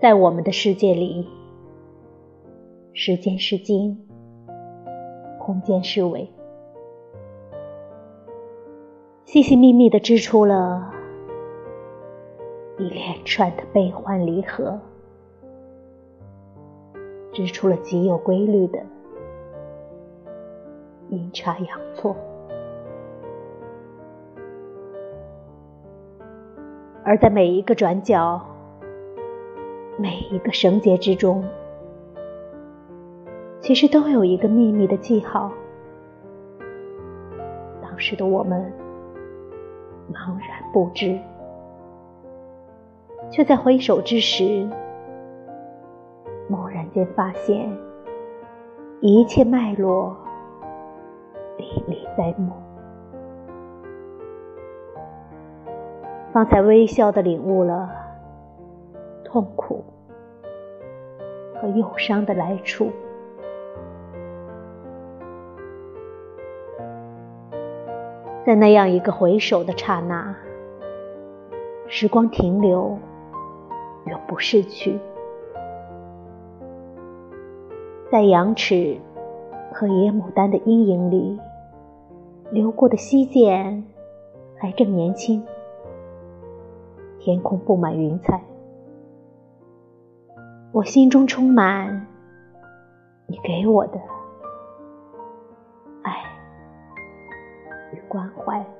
在我们的世界里，时间是经，空间是纬，细细密密的织出了一连串的悲欢离合，织出了极有规律的阴差阳错。而在每一个转角、每一个绳结之中，其实都有一个秘密的记号。当时的我们茫然不知，却在回首之时，猛然间发现，一切脉络历历在目。方才微笑的领悟了痛苦和忧伤的来处，在那样一个回首的刹那，时光停留，永不逝去，在羊齿和野牡丹的阴影里，流过的溪涧还正年轻。天空布满云彩，我心中充满你给我的爱与关怀。